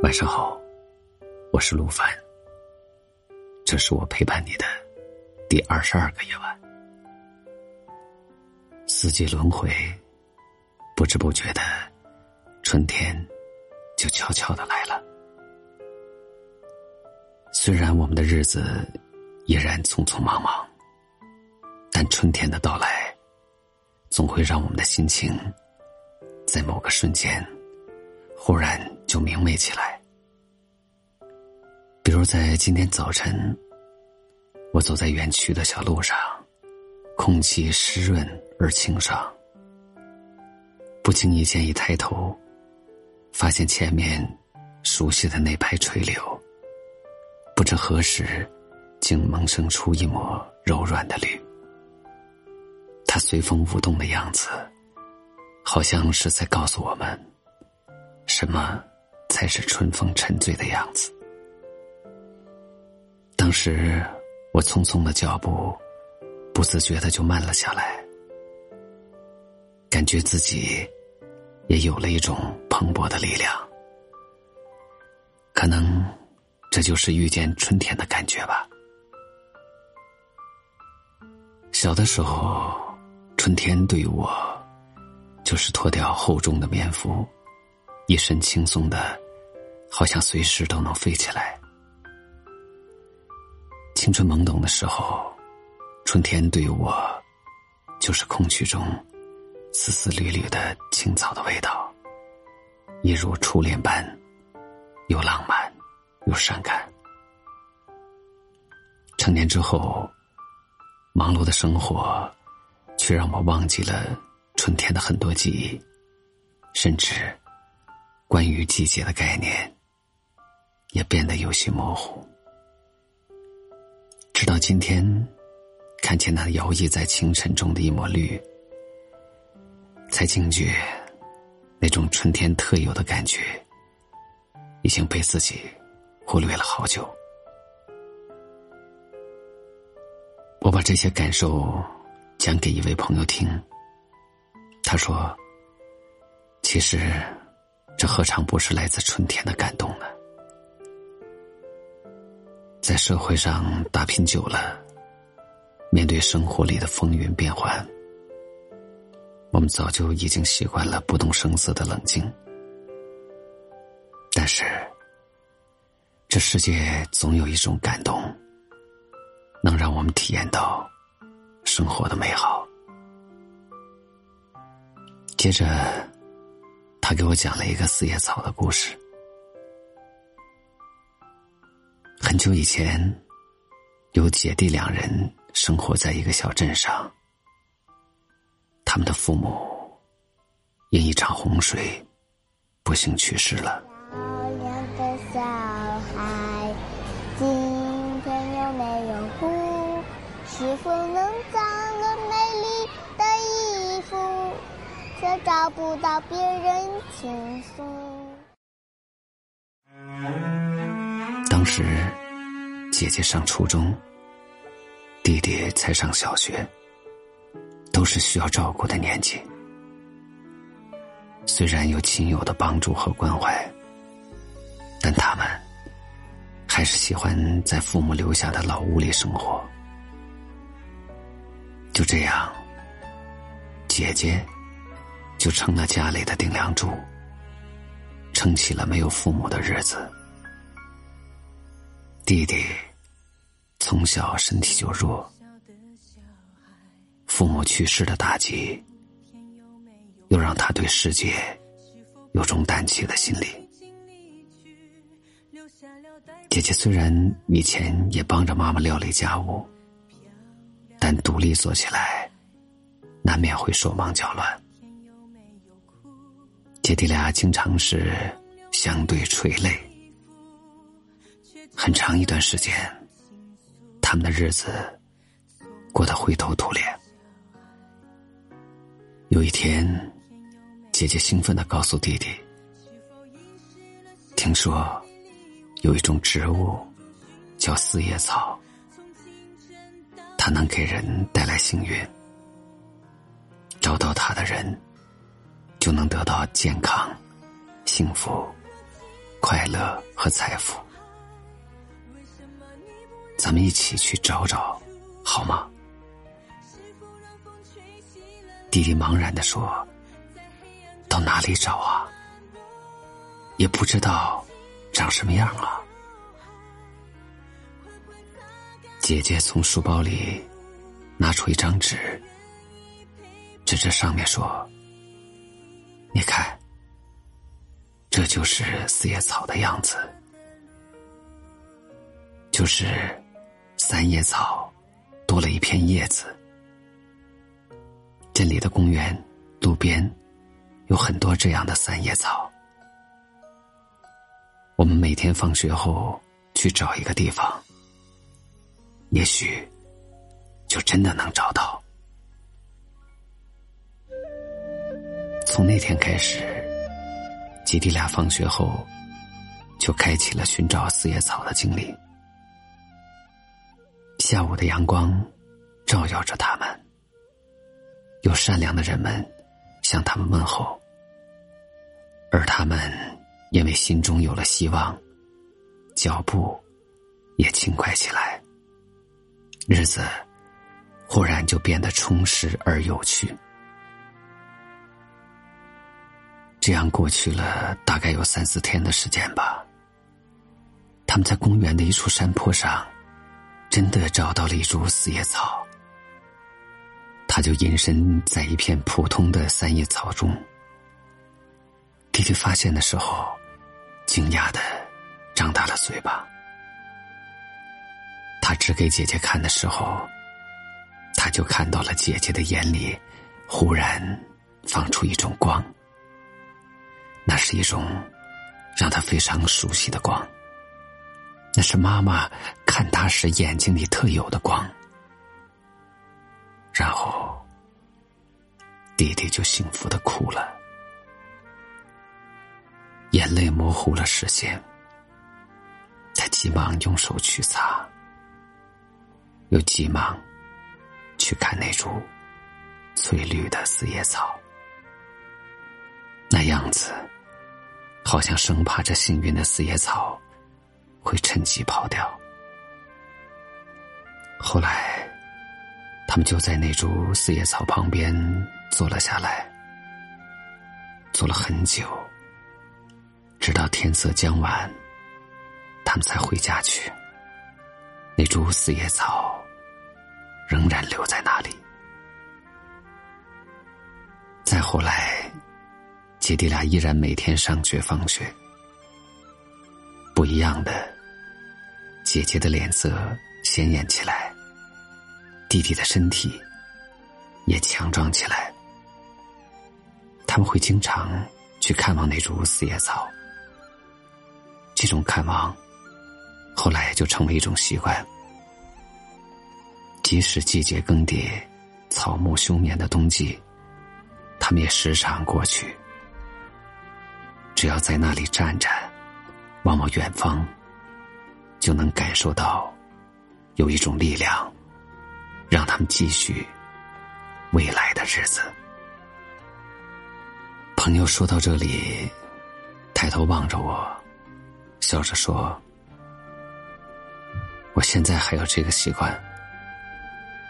晚上好，我是陆凡。这是我陪伴你的第二十二个夜晚。四季轮回，不知不觉的，春天就悄悄的来了。虽然我们的日子依然匆匆忙忙，但春天的到来，总会让我们的心情在某个瞬间。忽然就明媚起来。比如在今天早晨，我走在园区的小路上，空气湿润而清爽。不经意间一抬头，发现前面熟悉的那排垂柳，不知何时竟萌生出一抹柔软的绿。它随风舞动的样子，好像是在告诉我们。什么才是春风沉醉的样子？当时我匆匆的脚步，不自觉的就慢了下来，感觉自己也有了一种蓬勃的力量。可能这就是遇见春天的感觉吧。小的时候，春天对于我，就是脱掉厚重的棉服。一身轻松的，好像随时都能飞起来。青春懵懂的时候，春天对我，就是空气中丝丝缕缕的青草的味道，一如初恋般，又浪漫又伤感。成年之后，忙碌的生活，却让我忘记了春天的很多记忆，甚至。关于季节的概念，也变得有些模糊。直到今天，看见那摇曳在清晨中的一抹绿，才惊觉，那种春天特有的感觉，已经被自己忽略了好久。我把这些感受讲给一位朋友听，他说：“其实。”这何尝不是来自春天的感动呢？在社会上打拼久了，面对生活里的风云变幻，我们早就已经习惯了不动声色的冷静。但是，这世界总有一种感动，能让我们体验到生活的美好。接着。他给我讲了一个四叶草的故事。很久以前，有姐弟两人生活在一个小镇上。他们的父母因一场洪水不幸去世了。漂亮的小孩，今天有没有哭？是否能长个美丽的衣服？却找不到别人倾诉。时，姐姐上初中，弟弟才上小学，都是需要照顾的年纪。虽然有亲友的帮助和关怀，但他们还是喜欢在父母留下的老屋里生活。就这样，姐姐。就成了家里的顶梁柱，撑起了没有父母的日子。弟弟从小身体就弱，父母去世的打击，又让他对世界有种胆怯的心理。姐姐虽然以前也帮着妈妈料理家务，但独立做起来，难免会手忙脚乱。姐弟俩经常是相对垂泪，很长一段时间，他们的日子过得灰头土脸。有一天，姐姐兴奋的告诉弟弟：“听说有一种植物叫四叶草，它能给人带来幸运，找到它的人。”就能得到健康、幸福快乐和财富。咱们一起去找找，好吗？弟弟茫然的说：“到哪里找啊？也不知道长什么样啊。”姐姐从书包里拿出一张纸，指着上面说：“你看，这就是四叶草的样子，就是三叶草多了一片叶子。这里的公园路边有很多这样的三叶草，我们每天放学后去找一个地方。”也许，就真的能找到。从那天开始，姐弟俩放学后就开启了寻找四叶草的经历。下午的阳光照耀着他们，有善良的人们向他们问候，而他们因为心中有了希望，脚步也轻快起来。日子忽然就变得充实而有趣。这样过去了大概有三四天的时间吧。他们在公园的一处山坡上，真的找到了一株四叶草。他就隐身在一片普通的三叶草中。弟弟发现的时候，惊讶的张大了嘴巴。他指给姐姐看的时候，他就看到了姐姐的眼里，忽然放出一种光。那是一种让他非常熟悉的光，那是妈妈看他时眼睛里特有的光。然后，弟弟就幸福的哭了，眼泪模糊了视线，他急忙用手去擦。又急忙去看那株翠绿的四叶草，那样子好像生怕这幸运的四叶草会趁机跑掉。后来，他们就在那株四叶草旁边坐了下来，坐了很久，直到天色将晚，他们才回家去。那株四叶草。仍然留在那里。再后来，姐弟俩依然每天上学放学。不一样的，姐姐的脸色鲜艳起来，弟弟的身体也强壮起来。他们会经常去看望那株四叶草，这种看望后来就成为一种习惯。即使季节更迭、草木休眠的冬季，他们也时常过去。只要在那里站站，望望远方，就能感受到有一种力量，让他们继续未来的日子。朋友说到这里，抬头望着我，笑着说：“我现在还有这个习惯。”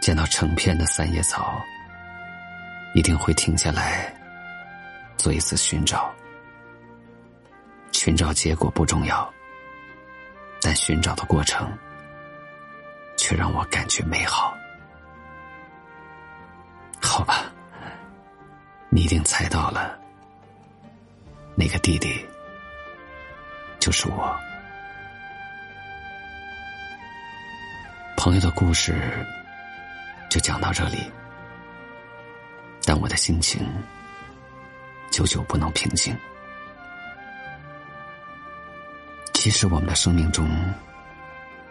见到成片的三叶草，一定会停下来做一次寻找。寻找结果不重要，但寻找的过程却让我感觉美好。好吧，你一定猜到了，那个弟弟就是我。朋友的故事。就讲到这里，但我的心情久久不能平静。其实我们的生命中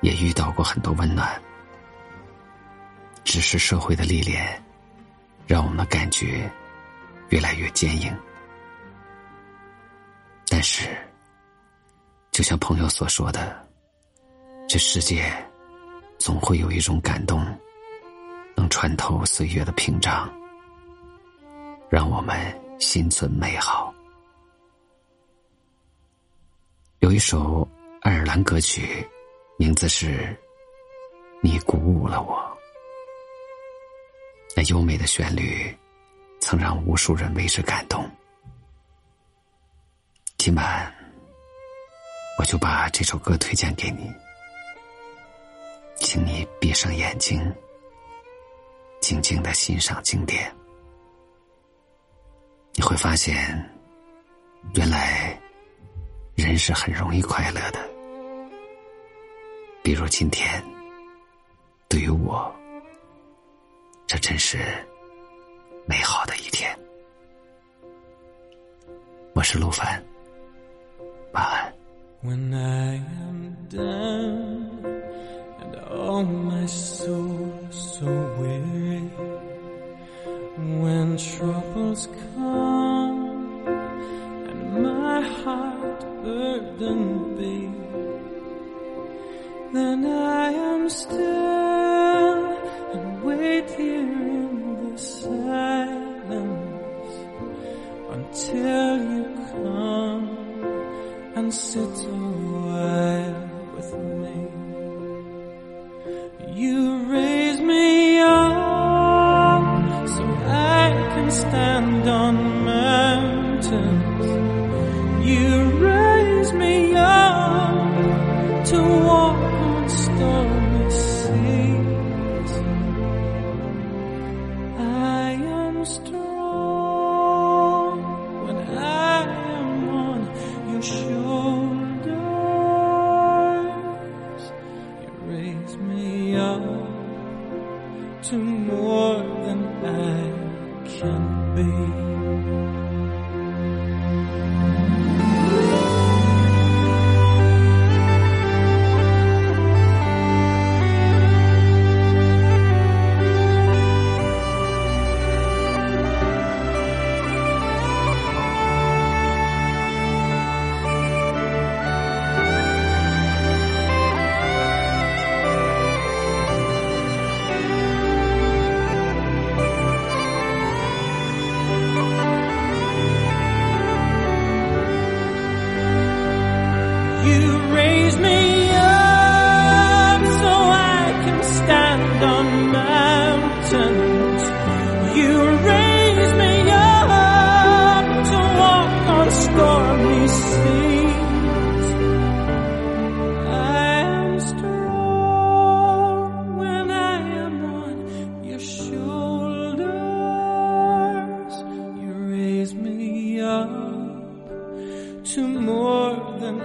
也遇到过很多温暖，只是社会的历练让我们感觉越来越坚硬。但是，就像朋友所说的，这世界总会有一种感动。能穿透岁月的屏障，让我们心存美好。有一首爱尔兰歌曲，名字是《你鼓舞了我》。那优美的旋律，曾让无数人为之感动。今晚，我就把这首歌推荐给你，请你闭上眼睛，静静的欣赏经典。你会发现，原来人是很容易快乐的。比如今天，对于我，这真是美好的一天。我是陆凡。晚安。When I am down and all my soul so weary, when troubles come and my heart burdened be, then I am still and wait here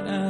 and